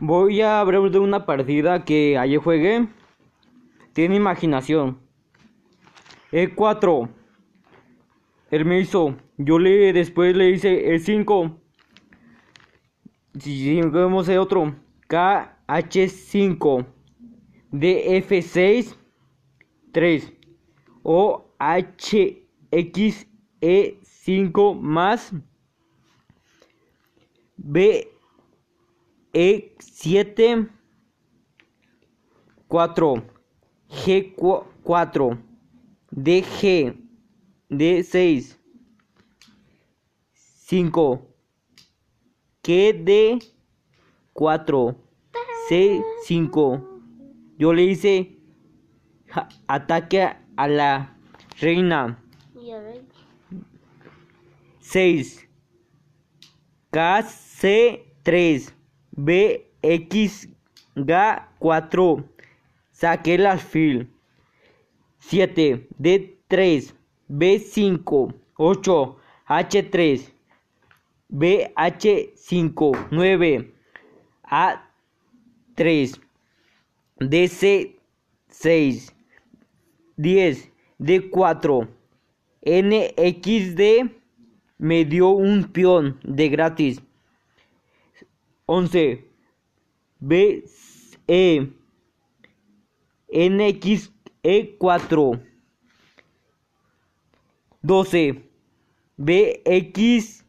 Voy a hablar de una partida que ayer juegué. Tiene imaginación. E4. Él me hizo. Yo le después le hice E5. Si vemos el otro. KH5. DF6. 3. O HXE5 más. B E7 4 G4 DG D6 5 QD 4 C5 Yo le hice ataque a la reina. 6 KC3 BX G4 saqué el alfil 7 D3 B5 8 H3 BH5 9 A3 DC6 10 D4 NXD me dio un peón de gratis 11 B E NX E4 12 BX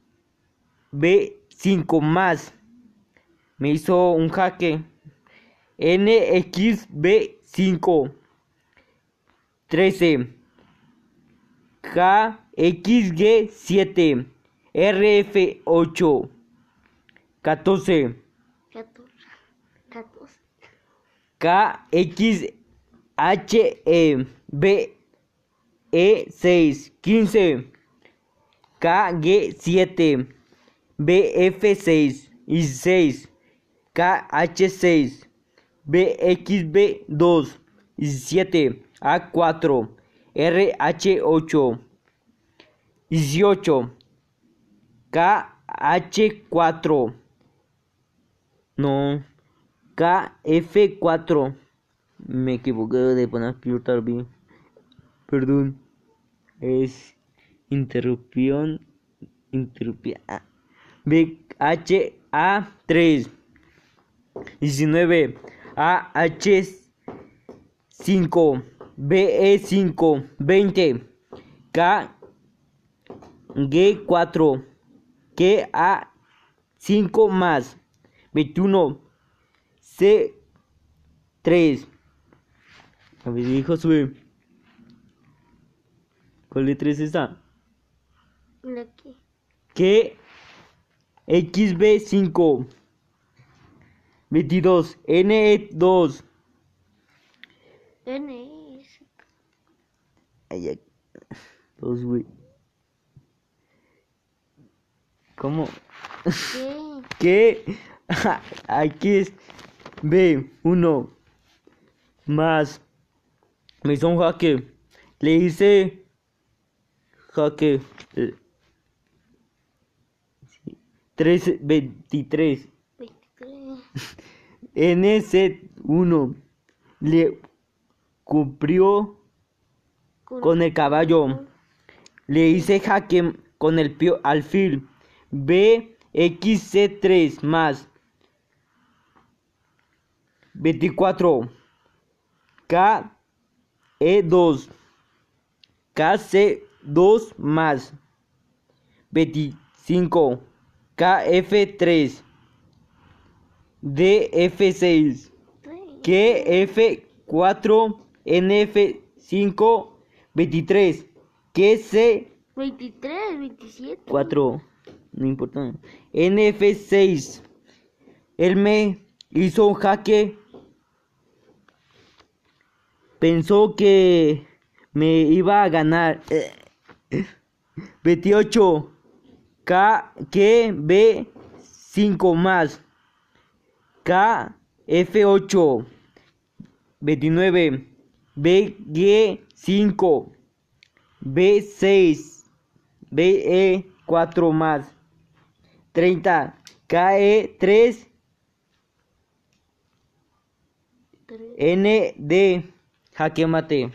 B5 más. Me hizo un jaque. NX B5 13 KXG 7 RF8 14 14. KXHE B E6 15 KG7 BF6 y 6 KH6 BXB2 y 7 A4 RH8 18 KH4 no. KF4 me equivoqué de poner filtrar bien perdón. Es interrupción interrupción BHA3 19 AH5 BE5 20 K G4 KA5 más 21 C3 a ver hijo sube ¿cuál letra es esta? La que. que XB5 22 NE2 N es. Ay, ay. Dos, güey. ¿Cómo? ¿Qué? aquí es B1 más. Me hizo un jaque. Le hice jaque eh, sí, 13 23 23. NC1 le cumplió con el caballo. le hice jaque con el pio alfil BXC3 más 24 KE2 KC2 más 25 KF3 DF6 KF4 NF5 23 KC 23, 27. 4 no importa. NF6 él me hizo un jaque pensó que me iba a ganar. 28 K que B 5 más. K F8 29 BG 5 B6 BE 4 más. 30 KE 3 3. N de jaque mate.